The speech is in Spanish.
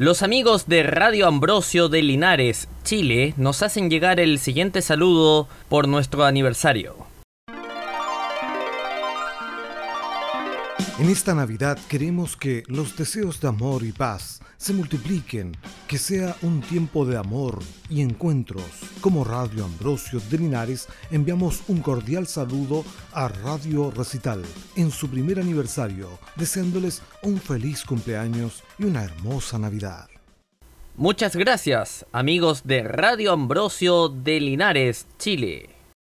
Los amigos de Radio Ambrosio de Linares, Chile, nos hacen llegar el siguiente saludo por nuestro aniversario. En esta Navidad queremos que los deseos de amor y paz se multipliquen, que sea un tiempo de amor y encuentros. Como Radio Ambrosio de Linares enviamos un cordial saludo a Radio Recital en su primer aniversario, deseándoles un feliz cumpleaños y una hermosa Navidad. Muchas gracias, amigos de Radio Ambrosio de Linares, Chile.